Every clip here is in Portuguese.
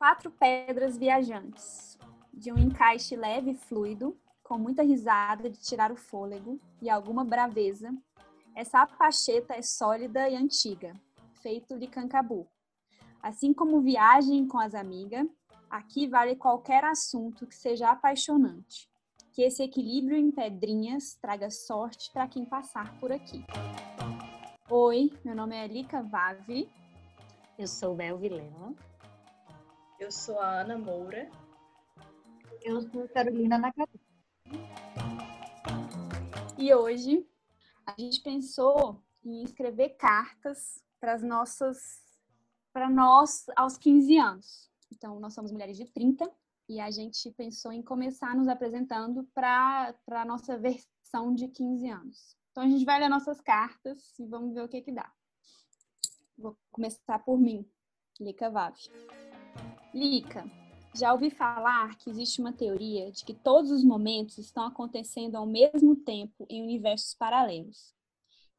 Quatro pedras viajantes, de um encaixe leve e fluido, com muita risada de tirar o fôlego e alguma braveza. Essa apacheta é sólida e antiga, feito de cancabu. Assim como viagem com as amigas, aqui vale qualquer assunto que seja apaixonante. Que esse equilíbrio em pedrinhas traga sorte para quem passar por aqui. Oi, meu nome é Lica Vave. Eu sou Bel Vilela. Eu sou a Ana Moura. Eu sou Carolina Nakatu. E hoje a gente pensou em escrever cartas para as nossas para nós aos 15 anos. Então, nós somos mulheres de 30 e a gente pensou em começar nos apresentando para a nossa versão de 15 anos. Então, a gente vai ler nossas cartas e vamos ver o que que dá. Vou começar por mim, Lica Vave. Lica, já ouvi falar que existe uma teoria de que todos os momentos estão acontecendo ao mesmo tempo em universos paralelos.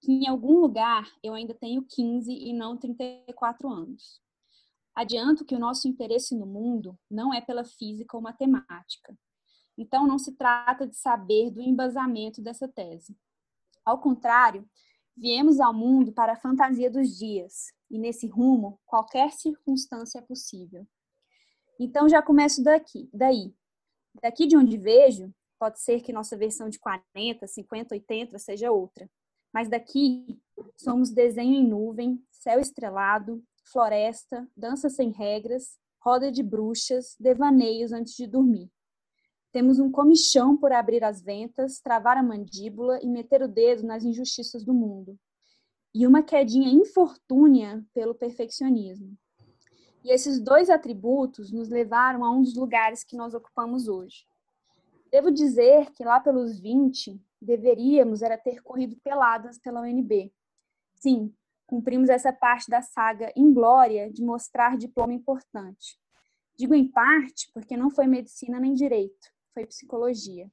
Que em algum lugar eu ainda tenho 15 e não 34 anos. Adianto que o nosso interesse no mundo não é pela física ou matemática. Então não se trata de saber do embasamento dessa tese. Ao contrário, viemos ao mundo para a fantasia dos dias, e nesse rumo qualquer circunstância é possível. Então já começo daqui, daí. Daqui de onde vejo, pode ser que nossa versão de 40, 50, 80 seja outra. Mas daqui somos desenho em nuvem, céu estrelado, floresta, dança sem regras, roda de bruxas, devaneios antes de dormir. Temos um comichão por abrir as ventas, travar a mandíbula e meter o dedo nas injustiças do mundo. E uma quedinha infortúnia pelo perfeccionismo. E esses dois atributos nos levaram a um dos lugares que nós ocupamos hoje. Devo dizer que lá pelos 20, deveríamos era ter corrido peladas pela UNB. Sim, cumprimos essa parte da saga inglória de mostrar diploma importante. Digo em parte porque não foi medicina nem direito, foi psicologia.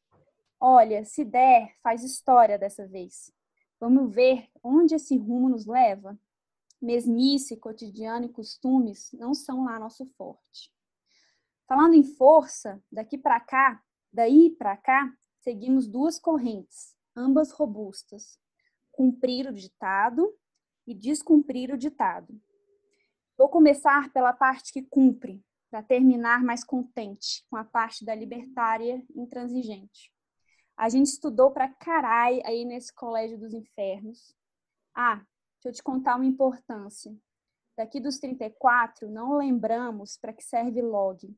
Olha, se der, faz história dessa vez. Vamos ver onde esse rumo nos leva? Mesmice, cotidiano e costumes não são lá nosso forte. Falando em força, daqui para cá, daí para cá, seguimos duas correntes, ambas robustas: cumprir o ditado e descumprir o ditado. Vou começar pela parte que cumpre, para terminar mais contente com a parte da libertária intransigente. A gente estudou para carai aí nesse colégio dos infernos. Ah, Deixa eu te contar uma importância. Daqui dos 34, não lembramos para que serve log.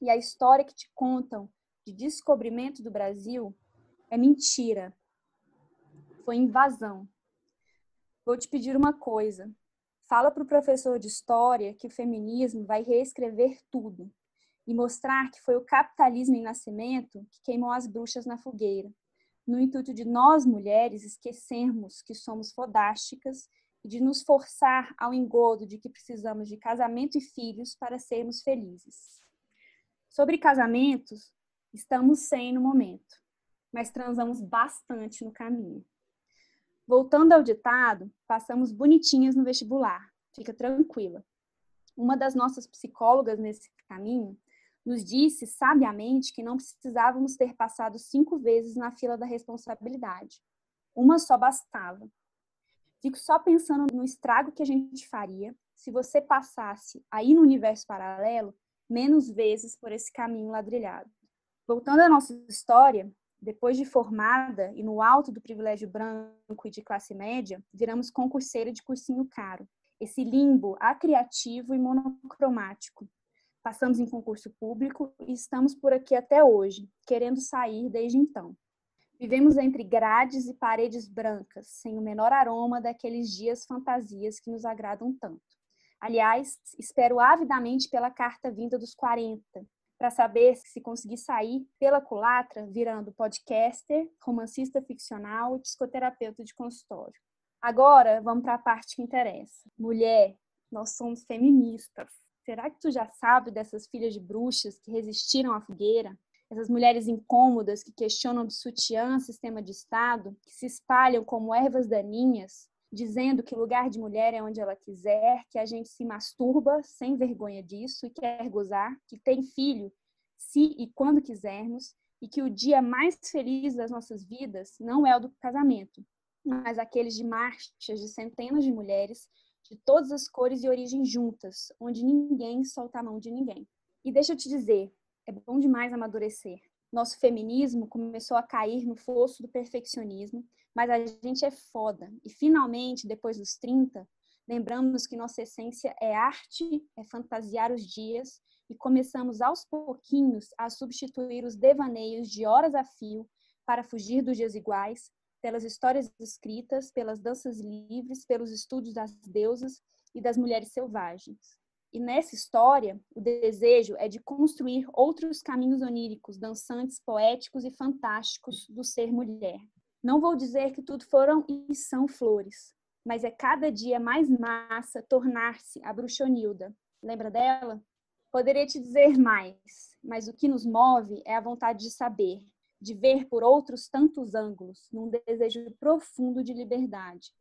E a história que te contam de descobrimento do Brasil é mentira. Foi invasão. Vou te pedir uma coisa. Fala para o professor de história que o feminismo vai reescrever tudo e mostrar que foi o capitalismo em nascimento que queimou as bruxas na fogueira no intuito de nós mulheres esquecermos que somos fodásticas e de nos forçar ao engodo de que precisamos de casamento e filhos para sermos felizes. Sobre casamentos, estamos sem no momento, mas transamos bastante no caminho. Voltando ao ditado, passamos bonitinhas no vestibular, fica tranquila. Uma das nossas psicólogas nesse caminho nos disse sabiamente que não precisávamos ter passado cinco vezes na fila da responsabilidade. Uma só bastava. Fico só pensando no estrago que a gente faria se você passasse aí no universo paralelo menos vezes por esse caminho ladrilhado. Voltando à nossa história, depois de formada e no alto do privilégio branco e de classe média, viramos concurseira de cursinho caro. Esse limbo acriativo e monocromático Passamos em concurso público e estamos por aqui até hoje, querendo sair desde então. Vivemos entre grades e paredes brancas, sem o menor aroma daqueles dias fantasias que nos agradam tanto. Aliás, espero avidamente pela carta vinda dos 40, para saber se conseguir sair pela culatra virando podcaster, romancista ficcional e psicoterapeuta de consultório. Agora, vamos para a parte que interessa. Mulher, nós somos feministas. Será que tu já sabe dessas filhas de bruxas que resistiram à fogueira? Essas mulheres incômodas que questionam de sutiã sistema de Estado, que se espalham como ervas daninhas, dizendo que lugar de mulher é onde ela quiser, que a gente se masturba sem vergonha disso e quer gozar, que tem filho se e quando quisermos, e que o dia mais feliz das nossas vidas não é o do casamento, mas aqueles de marchas de centenas de mulheres de todas as cores e origens juntas, onde ninguém solta a mão de ninguém. E deixa eu te dizer, é bom demais amadurecer. Nosso feminismo começou a cair no fosso do perfeccionismo, mas a gente é foda. E finalmente, depois dos 30, lembramos que nossa essência é arte, é fantasiar os dias e começamos aos pouquinhos a substituir os devaneios de horas a fio para fugir dos dias iguais, pelas histórias escritas, pelas danças livres, pelos estudos das deusas e das mulheres selvagens. E nessa história, o desejo é de construir outros caminhos oníricos, dançantes, poéticos e fantásticos do ser mulher. Não vou dizer que tudo foram e são flores, mas é cada dia mais massa tornar-se a bruxonilda. Lembra dela? Poderia te dizer mais, mas o que nos move é a vontade de saber, de ver por outros tantos ângulos, num desejo profundo de liberdade.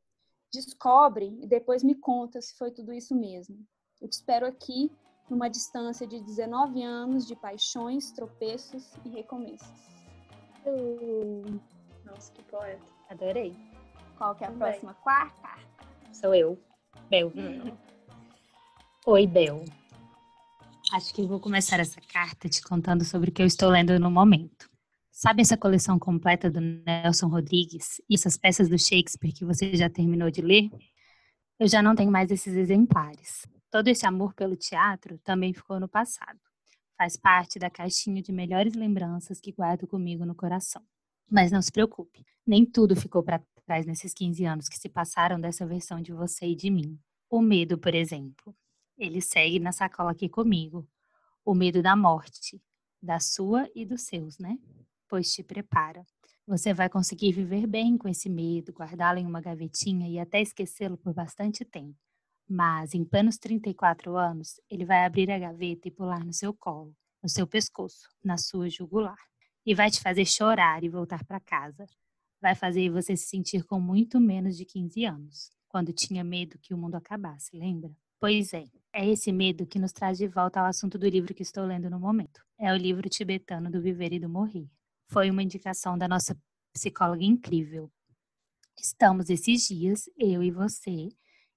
Descobre e depois me conta se foi tudo isso mesmo. Eu te espero aqui, numa distância de 19 anos de paixões, tropeços e recomeços. Uh, nossa, que poeta. Adorei. Qual que é a Também. próxima? Quarta? Sou eu, Bel. Oi, Bel. Acho que vou começar essa carta te contando sobre o que eu estou lendo no momento. Sabe essa coleção completa do Nelson Rodrigues e essas peças do Shakespeare que você já terminou de ler? Eu já não tenho mais esses exemplares. Todo esse amor pelo teatro também ficou no passado. Faz parte da caixinha de melhores lembranças que guardo comigo no coração. Mas não se preocupe, nem tudo ficou para trás nesses 15 anos que se passaram dessa versão de você e de mim. O medo, por exemplo, ele segue na sacola aqui comigo. O medo da morte, da sua e dos seus, né? Pois te prepara. Você vai conseguir viver bem com esse medo, guardá-lo em uma gavetinha e até esquecê-lo por bastante tempo. Mas, em plenos 34 anos, ele vai abrir a gaveta e pular no seu colo, no seu pescoço, na sua jugular. E vai te fazer chorar e voltar para casa. Vai fazer você se sentir com muito menos de 15 anos, quando tinha medo que o mundo acabasse, lembra? Pois é, é esse medo que nos traz de volta ao assunto do livro que estou lendo no momento. É o livro tibetano do Viver e do Morrer. Foi uma indicação da nossa psicóloga incrível. Estamos esses dias, eu e você,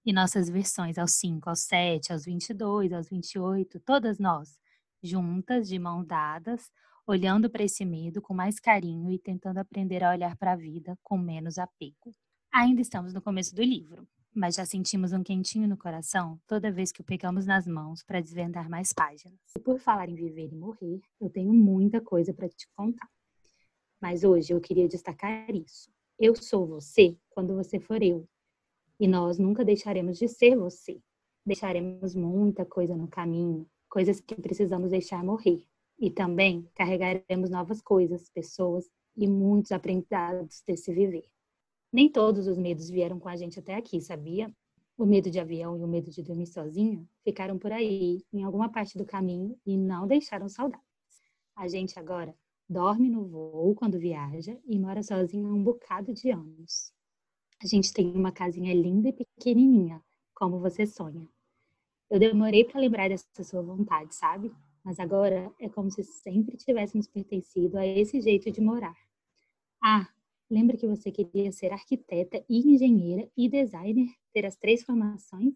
e nossas versões aos 5, aos 7, aos 22, aos 28, todas nós, juntas, de mão dadas, olhando para esse medo com mais carinho e tentando aprender a olhar para a vida com menos apego. Ainda estamos no começo do livro, mas já sentimos um quentinho no coração toda vez que o pegamos nas mãos para desvendar mais páginas. E por falar em viver e morrer, eu tenho muita coisa para te contar. Mas hoje eu queria destacar isso. Eu sou você quando você for eu. E nós nunca deixaremos de ser você. Deixaremos muita coisa no caminho, coisas que precisamos deixar morrer. E também carregaremos novas coisas, pessoas e muitos aprendizados desse viver. Nem todos os medos vieram com a gente até aqui, sabia? O medo de avião e o medo de dormir sozinha ficaram por aí, em alguma parte do caminho, e não deixaram saudades. A gente agora dorme no voo quando viaja e mora sozinha há um bocado de anos. A gente tem uma casinha linda e pequenininha, como você sonha. Eu demorei para lembrar dessa sua vontade, sabe? Mas agora é como se sempre tivéssemos pertencido a esse jeito de morar. Ah, lembra que você queria ser arquiteta e engenheira e designer, ter as três formações?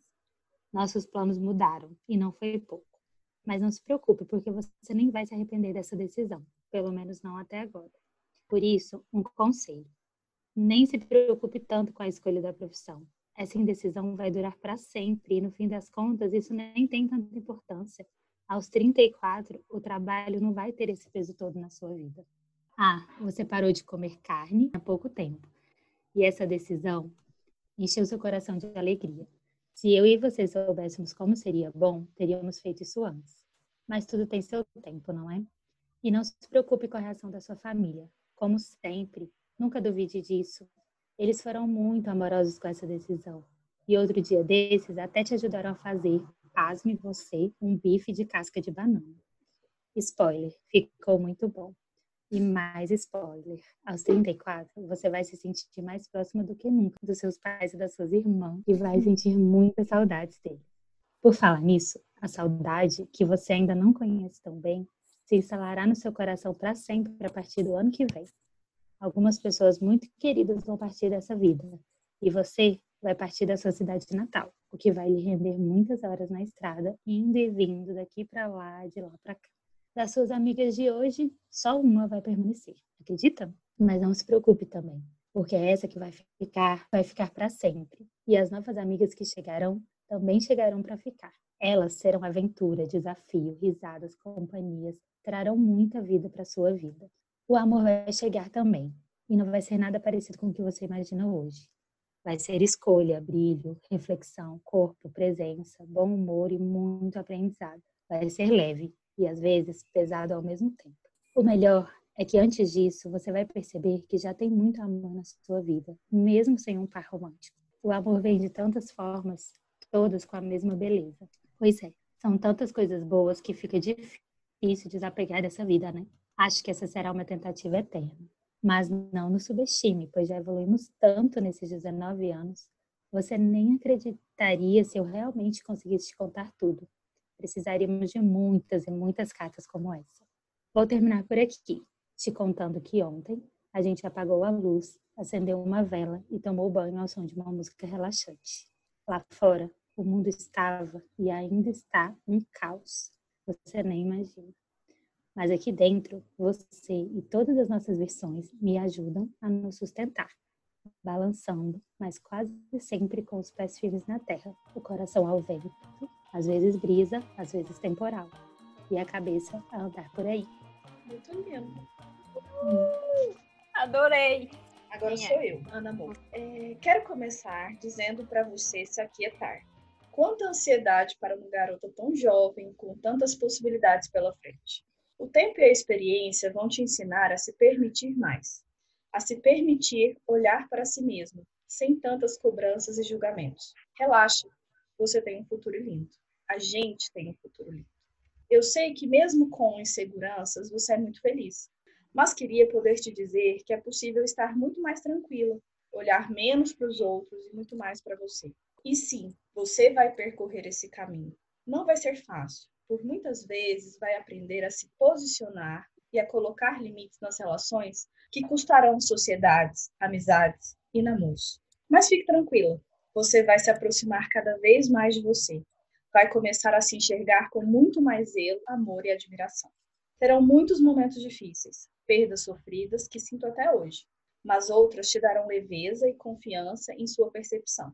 Nossos planos mudaram e não foi pouco. Mas não se preocupe, porque você nem vai se arrepender dessa decisão, pelo menos não até agora. Por isso, um conselho: nem se preocupe tanto com a escolha da profissão. Essa indecisão vai durar para sempre e, no fim das contas, isso nem tem tanta importância. Aos 34, o trabalho não vai ter esse peso todo na sua vida. Ah, você parou de comer carne há pouco tempo. E essa decisão encheu seu coração de alegria. Se eu e você soubéssemos como seria bom, teríamos feito isso antes. Mas tudo tem seu tempo, não é? E não se preocupe com a reação da sua família. Como sempre, nunca duvide disso. Eles foram muito amorosos com essa decisão. E outro dia desses até te ajudaram a fazer, pasme você, um bife de casca de banana. Spoiler, ficou muito bom. E mais spoiler, aos 34, você vai se sentir mais próxima do que nunca dos seus pais e das suas irmãs e vai sentir muitas saudades deles. Por falar nisso, a saudade, que você ainda não conhece tão bem, se instalará no seu coração para sempre a partir do ano que vem. Algumas pessoas muito queridas vão partir dessa vida e você vai partir da sua cidade natal, o que vai lhe render muitas horas na estrada, indo e vindo daqui para lá, de lá para cá. Das suas amigas de hoje, só uma vai permanecer. Acredita? Mas não se preocupe também, porque é essa que vai ficar, vai ficar para sempre. E as novas amigas que chegarão também chegarão para ficar. Elas serão aventura, desafio, risadas, companhias, trarão muita vida para sua vida. O amor vai chegar também, e não vai ser nada parecido com o que você imagina hoje. Vai ser escolha, brilho, reflexão, corpo, presença, bom humor e muito aprendizado. Vai ser leve, e às vezes pesado ao mesmo tempo. O melhor é que antes disso você vai perceber que já tem muito amor na sua vida, mesmo sem um par romântico. O amor vem de tantas formas, todas com a mesma beleza. Pois é, são tantas coisas boas que fica difícil desapegar dessa vida, né? Acho que essa será uma tentativa eterna. Mas não nos subestime, pois já evoluímos tanto nesses 19 anos. Você nem acreditaria se eu realmente conseguisse te contar tudo precisaríamos de muitas e muitas cartas como essa. Vou terminar por aqui, te contando que ontem a gente apagou a luz, acendeu uma vela e tomou banho ao som de uma música relaxante. Lá fora, o mundo estava e ainda está um caos. Você nem imagina. Mas aqui dentro, você e todas as nossas versões me ajudam a nos sustentar, balançando, mas quase sempre com os pés firmes na terra, o coração ao vento às vezes brisa, às vezes temporal. E a cabeça a andar por aí. Muito lindo. Uh, adorei! Agora Quem sou é? eu, Ana Moura. É, quero começar dizendo para você se aquietar. Quanta ansiedade para uma garota tão jovem, com tantas possibilidades pela frente. O tempo e a experiência vão te ensinar a se permitir mais, a se permitir olhar para si mesmo, sem tantas cobranças e julgamentos. Relaxa, você tem um futuro lindo a gente tem um futuro lindo. Eu sei que mesmo com inseguranças, você é muito feliz, mas queria poder te dizer que é possível estar muito mais tranquila, olhar menos para os outros e muito mais para você. E sim, você vai percorrer esse caminho. Não vai ser fácil, por muitas vezes vai aprender a se posicionar e a colocar limites nas relações que custarão sociedades, amizades e namoros. Mas fique tranquila, você vai se aproximar cada vez mais de você vai começar a se enxergar com muito mais zelo, amor e admiração. Terão muitos momentos difíceis, perdas sofridas que sinto até hoje, mas outras te darão leveza e confiança em sua percepção.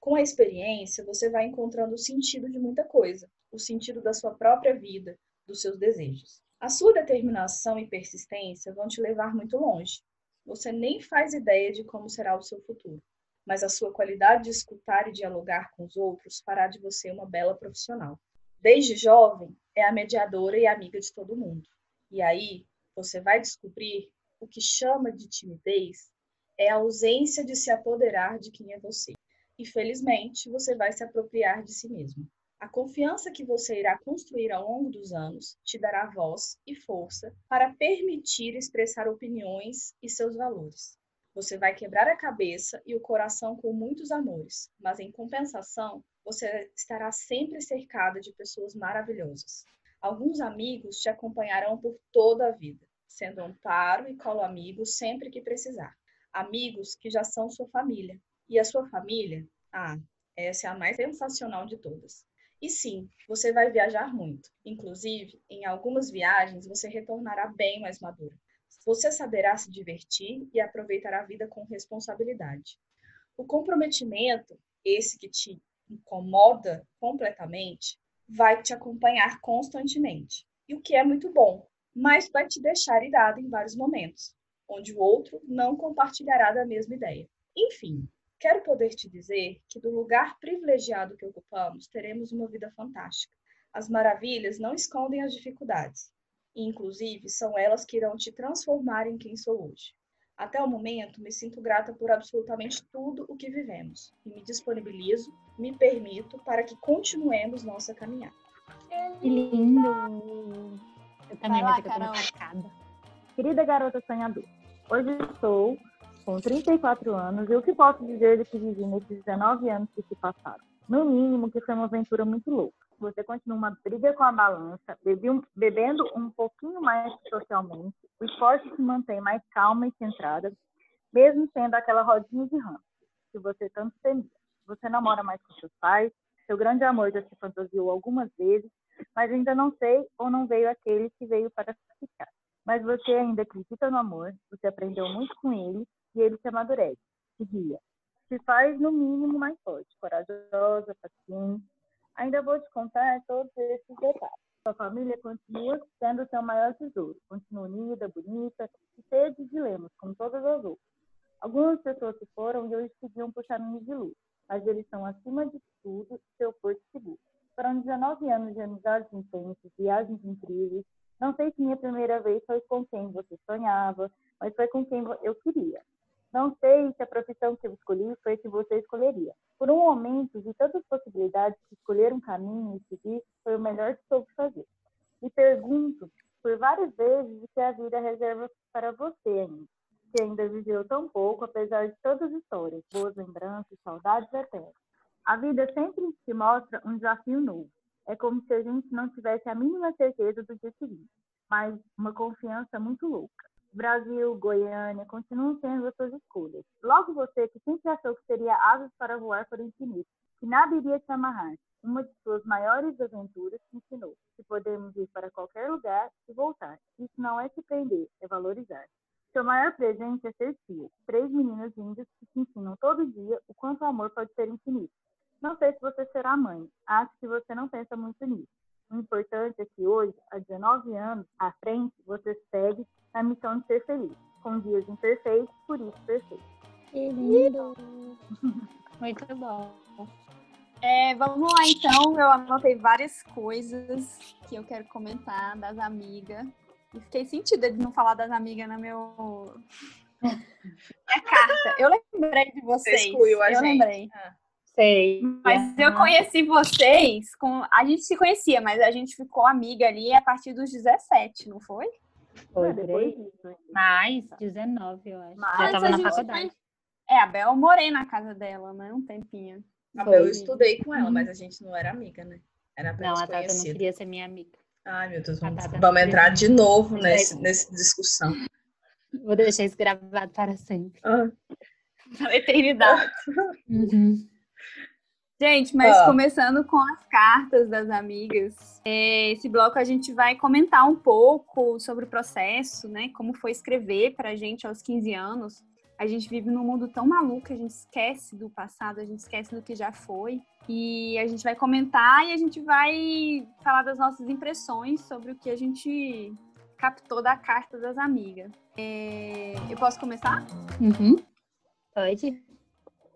Com a experiência, você vai encontrando o sentido de muita coisa, o sentido da sua própria vida, dos seus desejos. A sua determinação e persistência vão te levar muito longe. Você nem faz ideia de como será o seu futuro mas a sua qualidade de escutar e dialogar com os outros fará de você uma bela profissional. Desde jovem, é a mediadora e amiga de todo mundo. E aí, você vai descobrir o que chama de timidez é a ausência de se apoderar de quem é você. E felizmente, você vai se apropriar de si mesmo. A confiança que você irá construir ao longo dos anos te dará voz e força para permitir expressar opiniões e seus valores. Você vai quebrar a cabeça e o coração com muitos amores, mas em compensação, você estará sempre cercada de pessoas maravilhosas. Alguns amigos te acompanharão por toda a vida, sendo amparo e colo amigo sempre que precisar. Amigos que já são sua família. E a sua família? Ah, essa é a mais sensacional de todas. E sim, você vai viajar muito. Inclusive, em algumas viagens você retornará bem mais madura. Você saberá se divertir e aproveitar a vida com responsabilidade. O comprometimento, esse que te incomoda completamente, vai te acompanhar constantemente. E o que é muito bom, mas vai te deixar irado em vários momentos, onde o outro não compartilhará da mesma ideia. Enfim, quero poder te dizer que do lugar privilegiado que ocupamos, teremos uma vida fantástica. As maravilhas não escondem as dificuldades, e, inclusive, são elas que irão te transformar em quem sou hoje. Até o momento, me sinto grata por absolutamente tudo o que vivemos e me disponibilizo, me permito para que continuemos nossa caminhada. Que lindo! Eu também Vai lá, querida garota sonhadora. Hoje estou com 34 anos e o que posso dizer do que vivi nesses 19 anos que se passaram? No mínimo, que foi uma aventura muito louca. Você continua uma briga com a balança, bebendo um pouquinho mais socialmente, o esporte se mantém mais calma e centrada, mesmo sendo aquela rodinha de ramo que você tanto temia. Você namora mais com seus pais, seu grande amor já se fantasiou algumas vezes, mas ainda não sei ou não veio aquele que veio para ficar. Mas você ainda acredita no amor, você aprendeu muito com ele e ele te amadurece, te guia. Te faz, no mínimo, mais forte, corajosa, paciente. Ainda vou te contar todos esses detalhes. Sua família continua sendo seu maior tesouro. Continua unida, bonita e cheia de dilemas, como todas as outras. Algumas pessoas se foram e hoje seguiam por caminhos de luz, mas eles são, acima de tudo, seu porto seguro. Foram 19 anos de amizades intensas, viagens incríveis. Não sei se minha primeira vez foi com quem você sonhava, mas foi com quem eu queria. Não sei se a profissão que eu escolhi foi a que você escolheria. Por um momento, vi tantas possibilidades escolher um caminho e seguir foi o melhor que soube fazer. Me pergunto por várias vezes o que a vida reserva para você ainda que ainda viveu tão pouco, apesar de todas as histórias, boas lembranças, saudades eternas. A vida sempre te mostra um desafio novo. É como se a gente não tivesse a mínima certeza do dia seguinte, mas uma confiança muito louca. Brasil, Goiânia, continuam sendo as suas escolhas. Logo você, que sempre achou que teria asas para voar para o infinito, que nada iria te amarrar, uma de suas maiores aventuras ensinou que podemos ir para qualquer lugar e voltar. Isso não é se prender, é valorizar. Seu maior presente é ser tia. Três meninas lindas que te ensinam todo dia o quanto o amor pode ser infinito. Não sei se você será mãe. Acho que você não pensa muito nisso. O importante é que hoje, há 19 anos à frente, você segue na missão de ser feliz. Com dias imperfeitos, por isso perfeito. Que lindo! muito bom. É, vamos lá então, eu anotei várias coisas que eu quero comentar das amigas. E fiquei sentida de não falar das amigas na meu. Minha carta. Eu lembrei de vocês. Você excluiu a eu gente. lembrei. Ah. Sei. Mas eu conheci vocês com. A gente se conhecia, mas a gente ficou amiga ali a partir dos 17, não foi? Foi, depois Mais, 19, eu acho. Mas Já tava na faculdade. Foi... É, a Bel, eu morei na casa dela, né? Um tempinho. A Bel, eu estudei com ela, mas a gente não era amiga, né? Era Não, a Tata não queria ser minha amiga. Ai, meu Deus, vamos, vamos entrar de novo nesse, nessa discussão. Vou deixar isso gravado para sempre. Ah. Para eternidade. Uhum. Gente, mas ah. começando com as cartas das amigas, é, esse bloco a gente vai comentar um pouco sobre o processo, né? Como foi escrever para a gente aos 15 anos. A gente vive num mundo tão maluco, a gente esquece do passado, a gente esquece do que já foi. E a gente vai comentar e a gente vai falar das nossas impressões sobre o que a gente captou da carta das amigas. É... Eu posso começar? Uhum. Pode.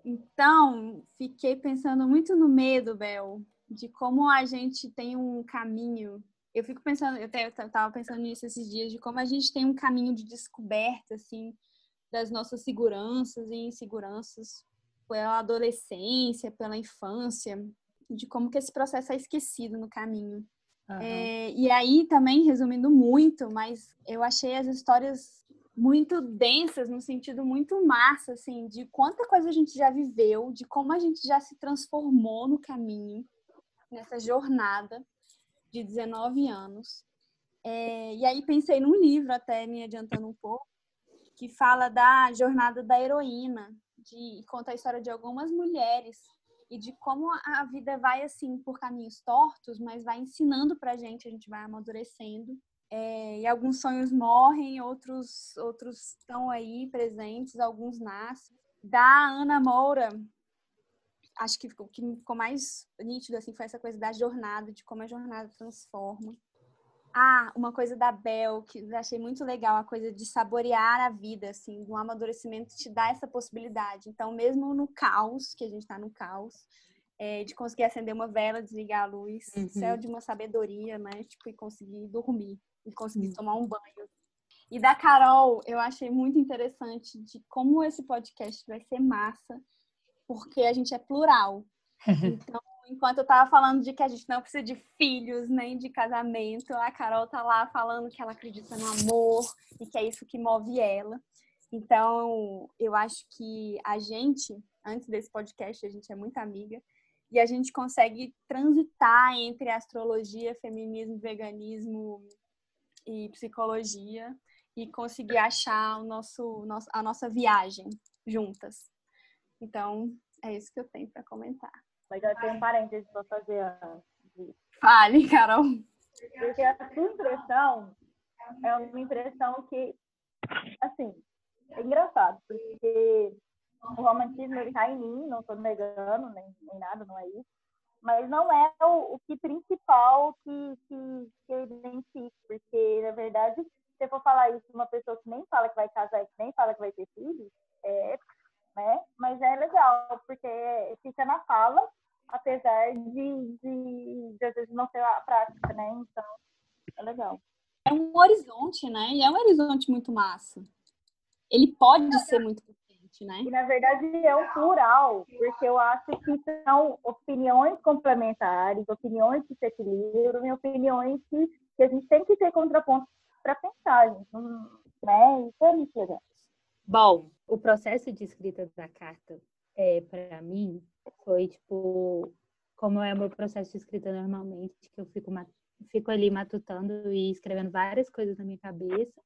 Então, fiquei pensando muito no medo, Bel, de como a gente tem um caminho. Eu fico pensando, eu estava pensando nisso esses dias, de como a gente tem um caminho de descoberta, assim, das nossas seguranças e inseguranças pela adolescência, pela infância, de como que esse processo é esquecido no caminho. Uhum. É, e aí também, resumindo muito, mas eu achei as histórias muito densas, no sentido muito massa, assim, de quanta coisa a gente já viveu, de como a gente já se transformou no caminho, nessa jornada de 19 anos. É, e aí pensei num livro, até me adiantando um pouco, que fala da jornada da heroína, de conta a história de algumas mulheres e de como a vida vai assim por caminhos tortos, mas vai ensinando pra gente, a gente vai amadurecendo. É, e alguns sonhos morrem, outros outros estão aí presentes, alguns nascem. Da Ana Moura, acho que ficou, que ficou mais nítido assim foi essa coisa da jornada, de como a jornada transforma. Ah, uma coisa da Bel, que eu achei muito legal, a coisa de saborear a vida, assim, um amadurecimento te dá essa possibilidade. Então, mesmo no caos, que a gente está no caos, é, de conseguir acender uma vela, desligar a luz, uhum. céu de uma sabedoria, né? Tipo, e conseguir dormir, e conseguir uhum. tomar um banho. E da Carol, eu achei muito interessante de como esse podcast vai ser massa, porque a gente é plural. Então, enquanto eu tava falando de que a gente não precisa de filhos nem de casamento, a Carol tá lá falando que ela acredita no amor e que é isso que move ela. Então, eu acho que a gente, antes desse podcast, a gente é muito amiga e a gente consegue transitar entre astrologia, feminismo, veganismo e psicologia e conseguir achar o nosso, a nossa viagem juntas. Então, é isso que eu tenho para comentar. Mas eu tenho um parênteses para fazer antes. Fale, Carol. Porque a sua impressão é uma impressão que, assim, é engraçado, porque o romantismo ele tá em mim, não estou negando nem, nem nada, não é isso. Mas não é o, o que principal que, que, que eu identifico, porque, na verdade, se eu for falar isso de uma pessoa que nem fala que vai casar e que nem fala que vai ter filhos, é, né? Mas é legal, porque fica na fala, apesar de, de, de às vezes não ser a prática, né? Então, é legal. É um horizonte, né? E é um horizonte muito massa. Ele pode ser muito né? E na verdade é um plural, porque eu acho que são opiniões complementares, opiniões que se equilibram e opiniões que, que a gente tem que ter contrapontos para pensar, gente. Né? Isso é muito legal. Bom, o processo de escrita da carta, é, para mim, foi tipo, como é o meu processo de escrita normalmente, que eu fico, fico ali matutando e escrevendo várias coisas na minha cabeça,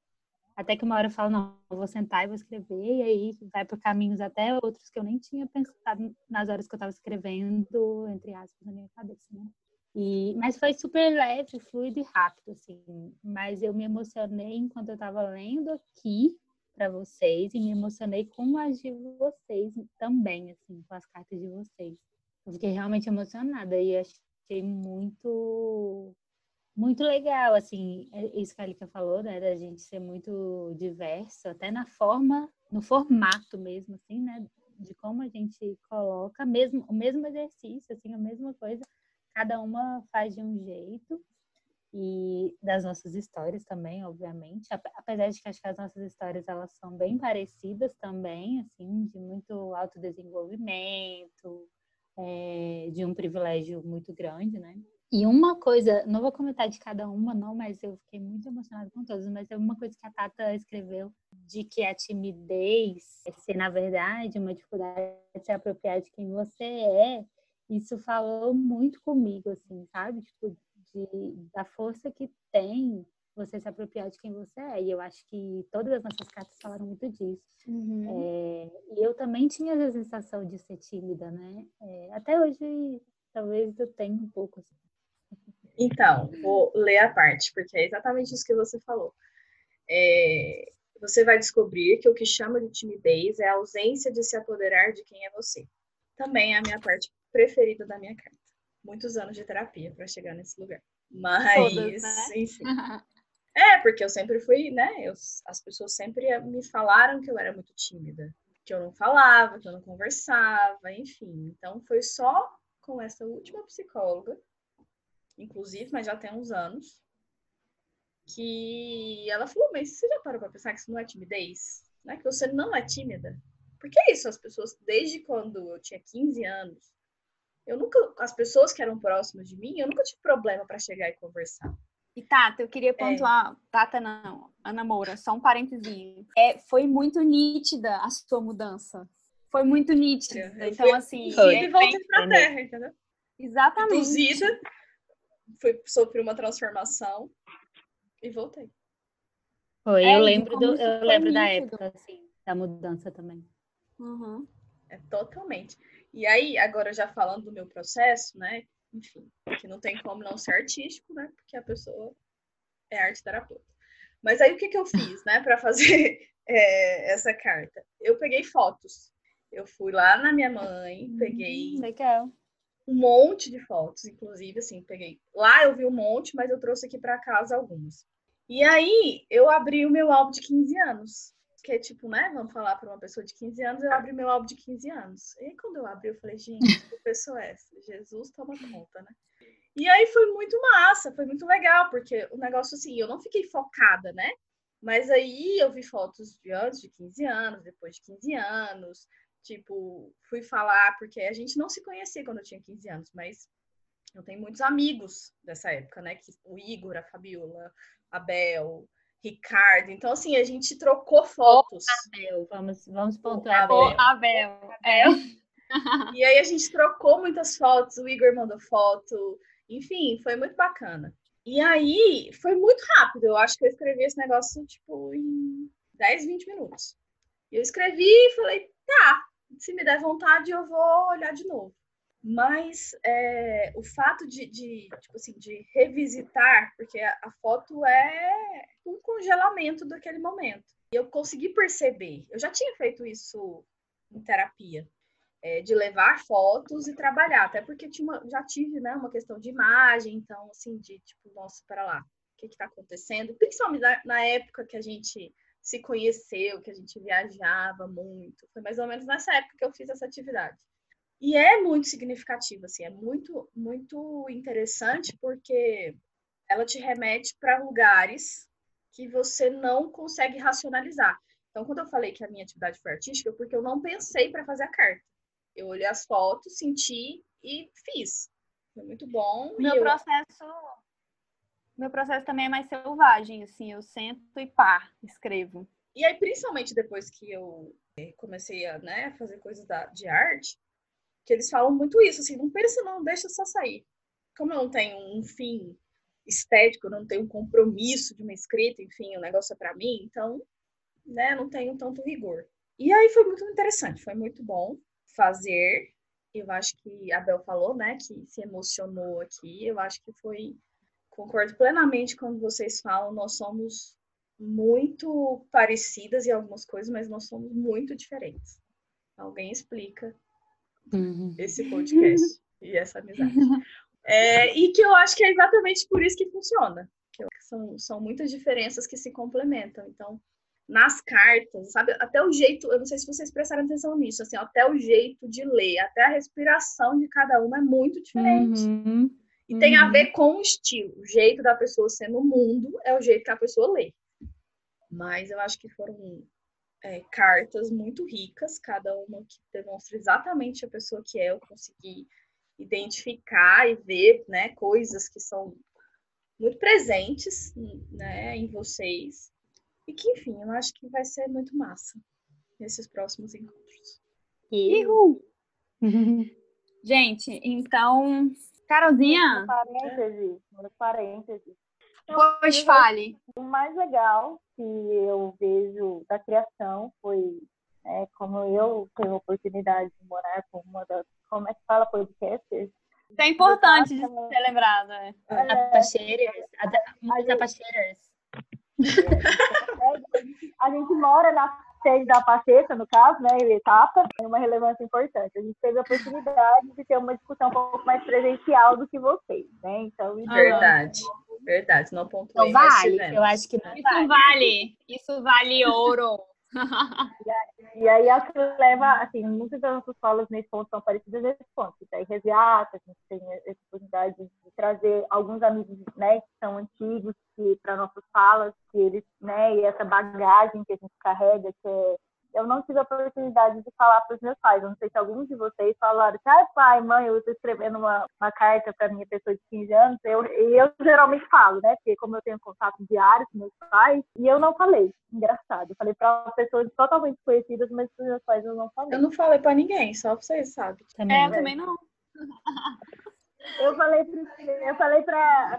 até que uma hora eu falo, não, eu vou sentar e vou escrever, e aí vai por caminhos até outros que eu nem tinha pensado nas horas que eu estava escrevendo, entre aspas, na minha cabeça, né? E, mas foi super leve, fluido e rápido, assim. Mas eu me emocionei enquanto eu estava lendo aqui, para vocês e me emocionei com as de vocês também, assim, com as cartas de vocês. Eu fiquei realmente emocionada e achei muito muito legal, assim, é isso que a Alica falou, né, da gente ser muito diverso, até na forma, no formato mesmo, assim, né, de como a gente coloca mesmo o mesmo exercício, assim, a mesma coisa, cada uma faz de um jeito, e das nossas histórias também, obviamente. Apesar de que acho que as nossas histórias elas são bem parecidas também, assim, de muito autodesenvolvimento, é, de um privilégio muito grande, né? E uma coisa, não vou comentar de cada uma, não, mas eu fiquei muito emocionada com todas, mas é uma coisa que a Tata escreveu de que a timidez é ser, na verdade, uma dificuldade de se apropriar de quem você é. Isso falou muito comigo, assim, sabe? Tipo, de, da força que tem você se apropriar de quem você é. E eu acho que todas as nossas cartas falaram muito disso. Uhum. É, e eu também tinha essa sensação de ser tímida, né? É, até hoje, talvez eu tenha um pouco. Assim. Então, vou ler a parte, porque é exatamente isso que você falou. É, você vai descobrir que o que chama de timidez é a ausência de se apoderar de quem é você. Também é a minha parte preferida da minha carta muitos anos de terapia para chegar nesse lugar. Mas, Todas, né? enfim. é, porque eu sempre fui, né? Eu, as pessoas sempre me falaram que eu era muito tímida, que eu não falava, que eu não conversava, enfim. Então foi só com essa última psicóloga, inclusive, mas já tem uns anos, que ela falou: Mas você já parou para pensar que isso não é timidez? Né? Que você não é tímida? Porque é isso, as pessoas, desde quando eu tinha 15 anos, eu nunca, as pessoas que eram próximas de mim, eu nunca tive problema para chegar e conversar. E Tata, eu queria pontuar, é. Tata não, Ana Moura, só um parênteses. É, foi muito nítida a sua mudança. Foi muito nítida. Eu então, fui, assim. Foi. E voltei pra terra, entendeu? Exatamente. Induzida, fui sofri uma transformação e voltei. Foi, é, eu lembro, do, eu lembro da época, assim, da mudança também. Uhum. É totalmente. E aí, agora já falando do meu processo, né? Enfim, que não tem como não ser artístico, né? Porque a pessoa é arte terapeuta. Mas aí o que, que eu fiz, né, para fazer é, essa carta? Eu peguei fotos. Eu fui lá na minha mãe, peguei hum, Legal. Um monte de fotos, inclusive, assim, peguei. Lá eu vi um monte, mas eu trouxe aqui para casa algumas. E aí eu abri o meu álbum de 15 anos que é tipo, né? Vamos falar para uma pessoa de 15 anos, eu abri meu álbum de 15 anos. E aí, quando eu abri, eu falei, gente, que pessoa é essa? Jesus toma conta, né? E aí foi muito massa, foi muito legal, porque o negócio assim, eu não fiquei focada, né? Mas aí eu vi fotos de antes de 15 anos, depois de 15 anos, Tipo, fui falar, porque a gente não se conhecia quando eu tinha 15 anos, mas eu tenho muitos amigos dessa época, né? Que, o Igor, a Fabiola, a Bel, Ricardo. Então, assim, a gente trocou fotos. Abel, vamos, vamos pontuar. O Abel. É. E aí a gente trocou muitas fotos, o Igor mandou foto, enfim, foi muito bacana. E aí foi muito rápido, eu acho que eu escrevi esse negócio, tipo, em 10, 20 minutos. E eu escrevi e falei, tá, se me der vontade eu vou olhar de novo. Mas é, o fato de, de, tipo assim, de revisitar, porque a, a foto é um congelamento daquele momento. E eu consegui perceber, eu já tinha feito isso em terapia, é, de levar fotos e trabalhar, até porque tinha uma, já tive né, uma questão de imagem, então, assim, de tipo, nossa, para lá, o que está acontecendo? Principalmente na, na, época que a gente se conheceu, que a gente viajava muito, foi mais ou menos nessa época que eu fiz essa atividade. E é muito significativo, assim, é muito, muito interessante porque ela te remete para lugares que você não consegue racionalizar. Então, quando eu falei que a minha atividade foi artística, porque eu não pensei para fazer a carta. Eu olhei as fotos, senti e fiz. Foi muito bom. Meu eu... processo meu processo também é mais selvagem, assim, eu sento e pá, escrevo. E aí, principalmente depois que eu eh, comecei a né, fazer coisas de arte, que eles falam muito isso, assim, não pensa não, deixa só sair. Como eu não tenho um fim estético, eu não tenho um compromisso de uma escrita, enfim, o negócio é para mim, então, né, não tenho tanto rigor. E aí foi muito interessante, foi muito bom fazer. Eu acho que a Bel falou, né, que se emocionou aqui. Eu acho que foi. Concordo plenamente quando vocês falam, nós somos muito parecidas em algumas coisas, mas nós somos muito diferentes. Alguém explica uhum. esse podcast e essa amizade. É, e que eu acho que é exatamente por isso que funciona. Que são, são muitas diferenças que se complementam. Então, nas cartas, sabe? Até o jeito, eu não sei se vocês prestaram atenção nisso, assim, até o jeito de ler, até a respiração de cada uma é muito diferente. Uhum. E uhum. tem a ver com o estilo. O jeito da pessoa ser no mundo é o jeito que a pessoa lê. Mas eu acho que foram é, cartas muito ricas, cada uma que demonstra exatamente a pessoa que é. Eu consegui identificar e ver né, coisas que são muito presentes né, em vocês e que, enfim, eu acho que vai ser muito massa nesses próximos encontros. Ihu! Gente, então, Carolzinha. Parênteses, parênteses. Pois fale. O mais legal que eu vejo da criação foi é, como eu tenho a oportunidade de morar com uma das. Como é que fala podcasters? Isso é importante de ser lembrado. É. é. Apacheiras. Uma das apacheiras. a gente mora na sede da Pacheta, no caso, né, etapa, tem uma relevância importante. A gente teve a oportunidade de ter uma discussão um pouco mais presencial do que vocês, né? Então, verdade. Verdade, não pontuei. Então vale, eu acho que não Isso vale. vale. Isso vale ouro. e, aí, acho que leva, assim, muitas das nossas falas nesse ponto são parecidas nesse ponto. Daí, Resiata, a gente tem essa oportunidade de trazer alguns amigos, né, que são antigos, para nossas falas, que eles, né, e essa bagagem que a gente carrega, que é eu não tive a oportunidade de falar para os meus pais. Eu não sei se alguns de vocês falaram, ah, pai, mãe, eu estou escrevendo uma, uma carta para minha pessoa de 15 anos. Eu, eu geralmente falo, né? Porque como eu tenho contato diário com meus pais, e eu não falei. Engraçado. Eu falei para pessoas totalmente desconhecidas, mas para os meus pais eu não falei. Eu não falei para ninguém, só vocês sabem. Também, é, eu também não. eu falei para eu falei para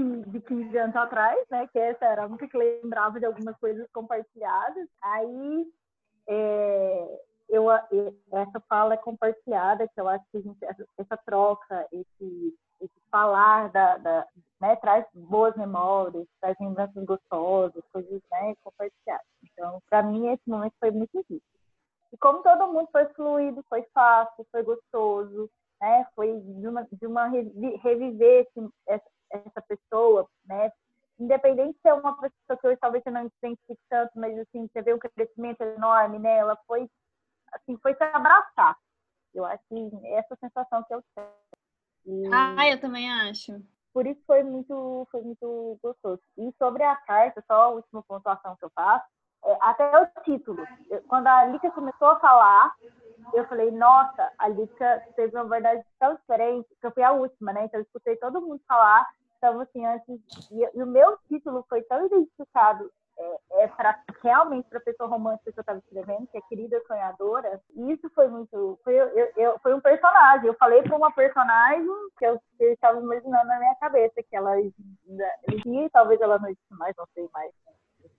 amiga de 15 anos atrás, né? Que essa era a única que lembrava de algumas coisas compartilhadas. Aí é, eu, essa fala é compartilhada, que eu acho que gente, essa, essa, troca, esse, esse falar da, da né, traz boas memórias, traz lembranças gostosas, coisas né, compartilhadas. Então, para mim, esse momento foi muito rico. E como todo mundo foi fluido, foi fácil, foi gostoso, né? Foi de uma, de uma reviver esse, essa pessoa, né? Independente de ser uma pessoa que hoje talvez você não se identifique tanto, mas assim, você vê um crescimento enorme nela, foi assim, foi se abraçar. Eu acho que essa sensação que eu tenho. E... Ah, eu também acho. Por isso foi muito, foi muito gostoso. E sobre a carta, só a última pontuação que eu faço, é, até o título. Eu, quando a Lica começou a falar, eu falei, nossa, a Lica teve uma verdade tão diferente, que eu fui a última, né? Então eu escutei todo mundo falar, então assim, antes, e, e o meu título foi tão identificado é, é para realmente para a pessoa romântica que eu estava escrevendo, que é querida sonhadora. E isso foi muito, foi, eu, eu, foi um personagem. Eu falei para uma personagem que eu estava imaginando na minha cabeça que ela existia, talvez ela não exista mais, não sei mais.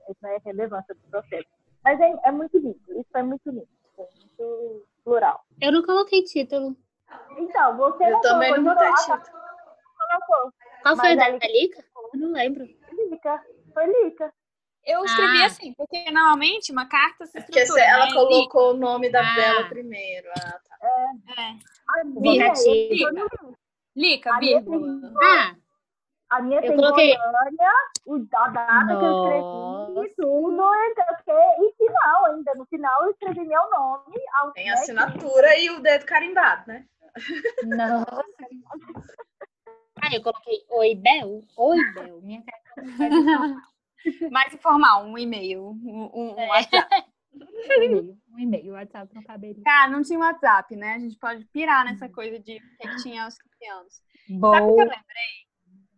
Isso não é relevância do processo. Mas é, é muito lindo. Isso é muito lindo. É muito plural. Eu não coloquei título. Então, você Eu não também não colocou, botei então, título. colocou. Qual foi a da Lica? Eu não lembro. Lica, foi Lica. Eu escrevi Ah. assim, porque normalmente uma carta se Porque estrutura, ela né? colocou o nome da Ah. dela primeiro. Ah, tá. É. A minha, Vocativo. eu- eu- Lica, A minha vírgula. Ah, A minha Eu tem coloquei- Goiânia, o, a data que eu escrevi, tudo, então, porque- e final ainda. No final eu escrevi meu nome. Tem a assinatura e o dedo carimbado, né? nossa. Eu coloquei Oi, Bel. Oi, Bel. Minha cara faz isso. Mais informal, um e-mail, um, um, um É. WhatsApp. Um e-mail. Um. WhatsApp não caberia. Cara, não tinha WhatsApp, né? A gente pode pirar nessa coisa de o que, tinha aos 15 anos. Sabe o Bom, que eu lembrei?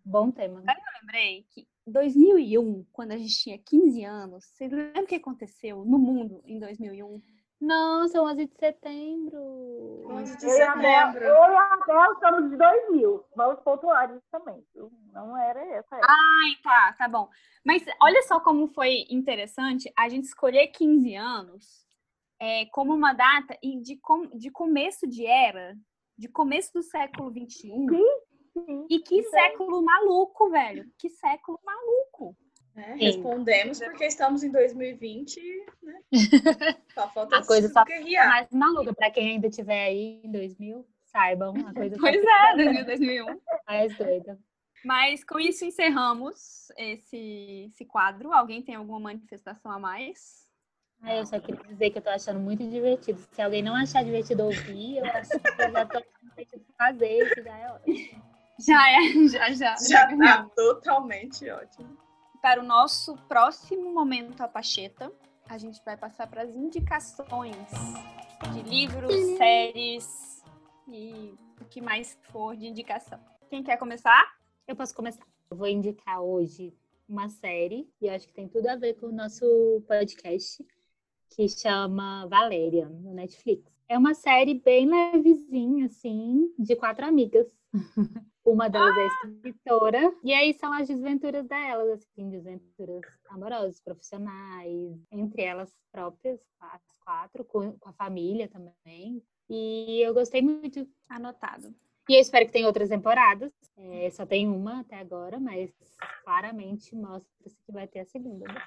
bom tema. Sabe o que eu lembrei? Que em 2001, quando a gente tinha 15 anos, vocês lembram o que aconteceu no mundo em 2001? Nossa, 11 de setembro. 11 de Eu setembro. eu e a Bel somos de 2000. Vamos pontuar isso também. Não era essa. época. Ai, tá, tá bom. Mas olha só como foi interessante a gente escolher 15 anos é, como uma data e de, com- de começo de era, de começo do século XXI. Sim. E que Isso aí. século maluco, velho. Que século maluco. Sim. Respondemos porque estamos em 2020, né? Só falta A coisa só guerrear. mais maluca. Pra quem ainda estiver aí em 2000, saibam. A coisa Pois só é, 2000, 2001. mais doida. Mas com isso encerramos esse, esse quadro. Alguém tem alguma manifestação a mais? Ah, eu só queria dizer que eu tô achando muito divertido. Se alguém não achar divertido ouvir, eu acho que eu já tô divertido fazer, isso já é ótimo. Já é, já, já. Já tá ganhamos. totalmente ótimo. Para o nosso próximo momento a Pacheta, a gente vai passar para as indicações de livros, séries e o que mais for de indicação. Quem quer começar? Eu posso começar. Eu vou indicar hoje uma série, e eu acho que tem tudo a ver com o nosso podcast, que chama Valéria, no Netflix. É uma série bem levezinha, assim, de quatro amigas. Uma delas é escritora, e aí são as desventuras delas, assim, desventuras amorosas, profissionais, entre elas próprias, as quatro, com com a família também. E eu gostei muito. Anotado. E eu espero que tenha outras temporadas. É, só tem uma até agora, mas claramente mostra-se que vai ter a segunda. né?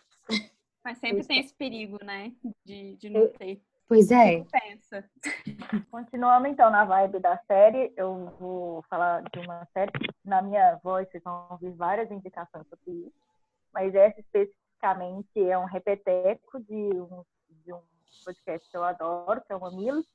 Mas sempre tem esse perigo, né? De, de não Eu- ter. Pois é. Pensa. Continuando então na vibe da série, eu vou falar de uma série. Na minha voz, vocês vão ouvir várias indicações sobre isso, mas essa especificamente é um repeteco de um, de um podcast que eu adoro, que é o Mamilos,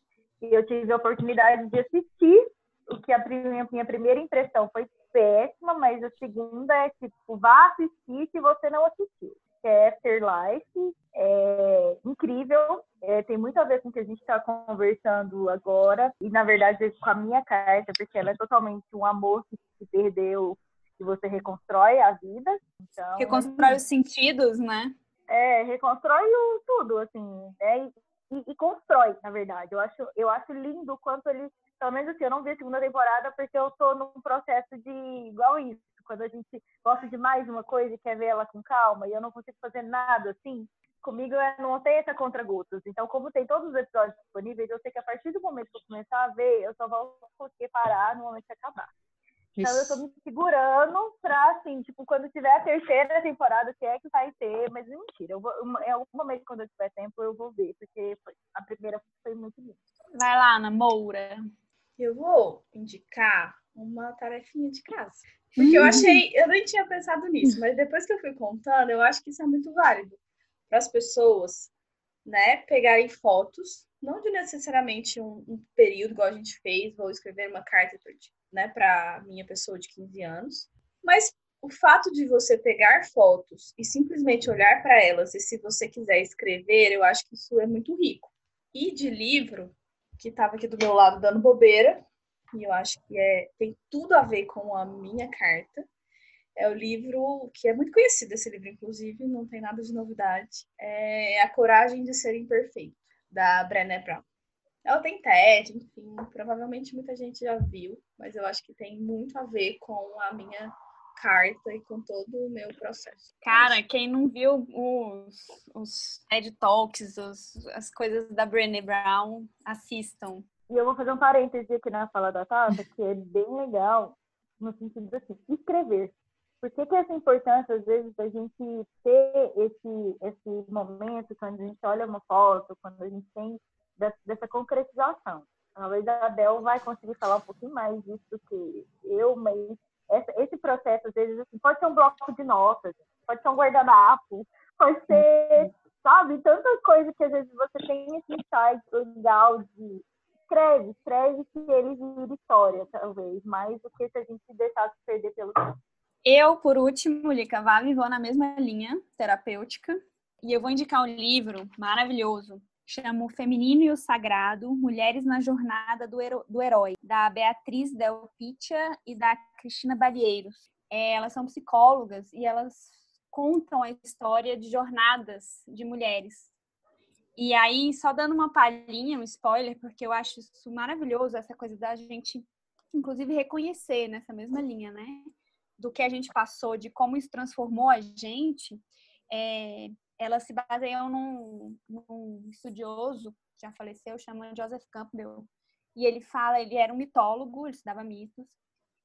e eu tive a oportunidade de assistir, o que a minha, minha primeira impressão foi péssima, mas a segunda é tipo, vá assistir se você não assistiu. Que é Afterlife, é incrível, é, tem muito a ver com o que a gente está conversando agora, e na verdade com a minha carta, porque ela é totalmente um amor que se perdeu, que você reconstrói a vida. Então, Reconstrói os sentidos, né? é, reconstrói o, tudo, assim, né? E, e- e constrói, na verdade. Eu acho, eu acho lindo o quanto ele, pelo menos assim, eu não vi a segunda temporada porque eu tô num processo de igual isso. Quando a gente gosta de mais uma coisa e quer ver ela com calma e eu não consigo fazer nada assim, comigo é- não tem essa contra-gotas. Então, como tem todos os episódios disponíveis, eu sei que a partir do momento que eu começar a ver, eu só vou conseguir parar no momento que acabar. Então eu tô me segurando pra, assim, tipo, quando tiver a terceira temporada, se é que vai ter, mas mentira, eu vou, em algum momento, quando eu tiver tempo, eu vou ver, porque a primeira foi muito linda. Vai lá, Ana Moura. Eu vou indicar uma tarefinha de casa. Porque eu achei, eu nem tinha pensado nisso, mas depois que eu fui contando, eu acho que isso é muito válido para as pessoas, né, pegarem fotos, não de necessariamente um, um período igual a gente fez, vou escrever uma carta, né, para minha pessoa de 15 anos, mas o fato de você pegar fotos e simplesmente olhar para elas, e se você quiser escrever, eu acho que isso é muito rico. E de livro, que estava aqui do meu lado dando bobeira, e eu acho que é, tem tudo a ver com a minha carta. É o livro que é muito conhecido, esse livro, inclusive, não tem nada de novidade. É A Coragem de Ser Imperfeito, da Brené Brown. Ela tem TED, enfim, provavelmente muita gente já viu, mas eu acho que tem muito a ver com a minha carta e com todo o meu processo. Cara, quem não viu os, os TED Talks, os, as coisas da Brené Brown, assistam. E eu vou fazer um parêntese aqui na fala da Tata, que é bem legal, no sentido assim, escrever. Por que, que essa importância, às vezes, da gente ter esse, esse momento, quando a gente olha uma foto, quando a gente tem dessa concretização? Talvez a Bel vai conseguir falar um pouquinho mais disso do que eu, mas esse processo, às vezes, assim, pode ser um bloco de notas, pode ser um guardanapo, pode ser, sabe, tanta coisa que às vezes você tem esse insight legal de escreve, escreve que ele vira história, talvez, mais do que se a gente deixasse perder pelo tempo. Eu, por último, Lica Vale, vou na mesma linha terapêutica e eu vou indicar um livro maravilhoso chama O Feminino e o Sagrado, Mulheres na Jornada do, do Herói, da Beatriz Del Picha e da Cristina Balheiros. É, elas são psicólogas e elas contam a história de jornadas de mulheres. E aí, só dando uma palhinha, um spoiler, porque eu acho isso maravilhoso, essa coisa da gente, inclusive, reconhecer nessa mesma linha, né? Do que a gente passou, de como isso transformou a gente. É, elas se baseiam num, num estudioso que já faleceu, chama Joseph Campbell. E ele fala, ele era um mitólogo, ele estudava mitos,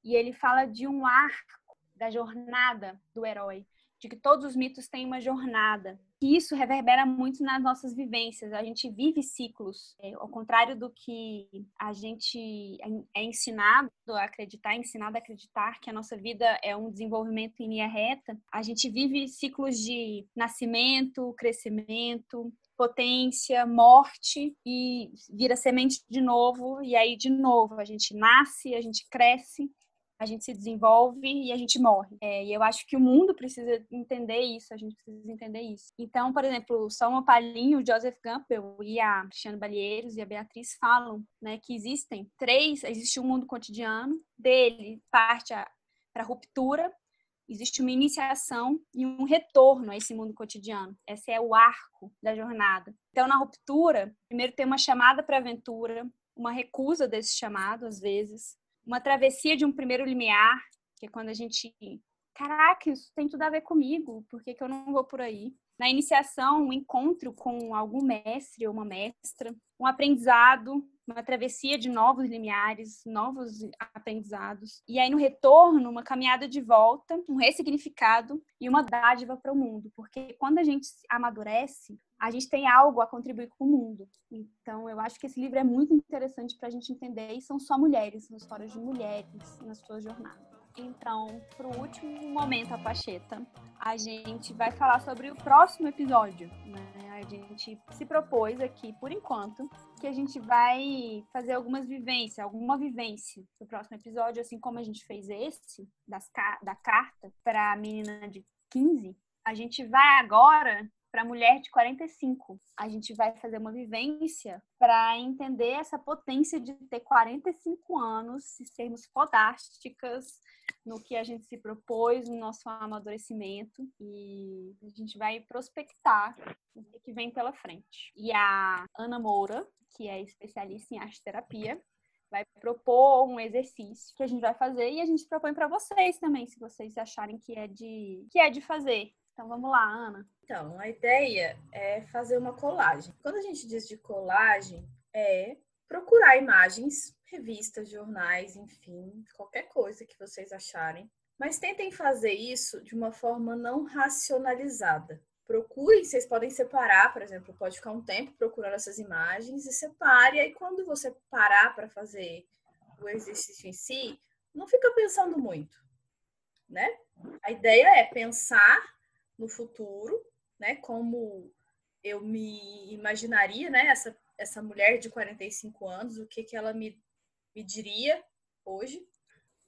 e ele fala de um arco da jornada do herói, de que todos os mitos têm uma jornada. E isso reverbera muito nas nossas vivências. A gente vive ciclos, é, ao contrário do que a gente é ensinado a acreditar, é ensinado a acreditar que a nossa vida é um desenvolvimento em linha reta. A gente vive ciclos de nascimento, crescimento, potência, morte e vira semente de novo e aí de novo a gente nasce, a gente cresce a gente se desenvolve e a gente morre. É, e eu acho que o mundo precisa entender isso, a gente precisa entender isso. Então, por exemplo, só uma palhinha, o Joseph Campbell e a Cristiano Balheiros e a Beatriz falam né, que existem três, existe um mundo cotidiano, dele parte para a ruptura, existe uma iniciação e um retorno a esse mundo cotidiano. Esse é o arco da jornada. Então, na ruptura, primeiro tem uma chamada para aventura, uma recusa desse chamado, às vezes, uma travessia de um primeiro limiar, que é quando a gente, caraca, isso tem tudo a ver comigo, por que, que eu não vou por aí? Na iniciação, um encontro com algum mestre ou uma mestra, um aprendizado, uma travessia de novos limiares, novos aprendizados. E aí, no retorno, uma caminhada de volta, um ressignificado e uma dádiva para o mundo. Porque quando a gente amadurece, a gente tem algo a contribuir com o mundo. Então, eu acho que esse livro é muito interessante para a gente entender. E são só mulheres, são histórias de mulheres nas suas jornadas. Então, para o último momento, a Pacheta, a gente vai falar sobre o próximo episódio. Né? A gente se propôs aqui, por enquanto, que a gente vai fazer algumas vivências, alguma vivência no próximo episódio, assim como a gente fez esse, das, da carta para a menina de 15. A gente vai agora para mulher de 45. A gente vai fazer uma vivência para entender essa potência de ter 45 anos e sermos fodásticas no que a gente se propôs, no nosso amadurecimento e a gente vai prospectar o que vem pela frente. E a Ana Moura, que é especialista em arte terapia, vai propor um exercício que a gente vai fazer e a gente propõe para vocês também, se vocês acharem que é de que é de fazer. Então vamos lá, Ana. Então, a ideia é fazer uma colagem. Quando a gente diz de colagem, é procurar imagens, revistas, jornais, enfim, qualquer coisa que vocês acharem. Mas tentem fazer isso de uma forma não racionalizada. Procurem, vocês podem separar, por exemplo, pode ficar um tempo procurando essas imagens e separe. Aí, quando você parar para fazer o exercício em si, não fica pensando muito, né? A ideia é pensar no futuro, né? Como eu me imaginaria, né? Essa, essa mulher de 45 anos, o que, que ela me, me diria hoje.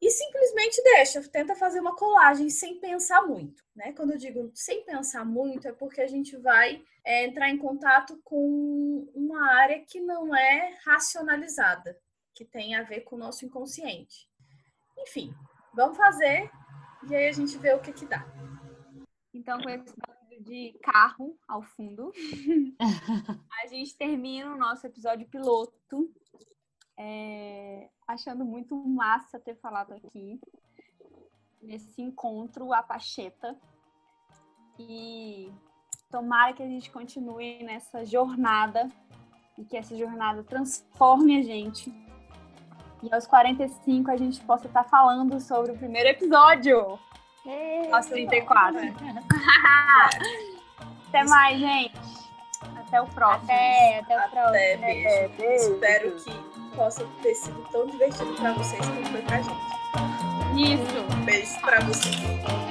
e simplesmente deixa, tenta fazer uma colagem sem pensar muito, né? Quando eu digo sem pensar muito, é porque a gente vai é, entrar em contato com uma área que não é racionalizada, que tem a ver com o nosso inconsciente. Enfim, vamos fazer e aí a gente vê o que que dá. Então, com esse barulho de carro ao fundo, a gente termina o nosso episódio piloto. É, achando muito massa ter falado aqui nesse encontro a Pacheta. E tomara que a gente continue nessa jornada e que essa jornada transforme a gente. E aos 45 a gente possa estar falando sobre o primeiro episódio. Aos 34. Até mais, gente. Até o próximo. Até, até o próximo. Até, beijo. Espero que possa ter sido tão divertido para vocês como foi pra gente. Isso. Beijo pra vocês.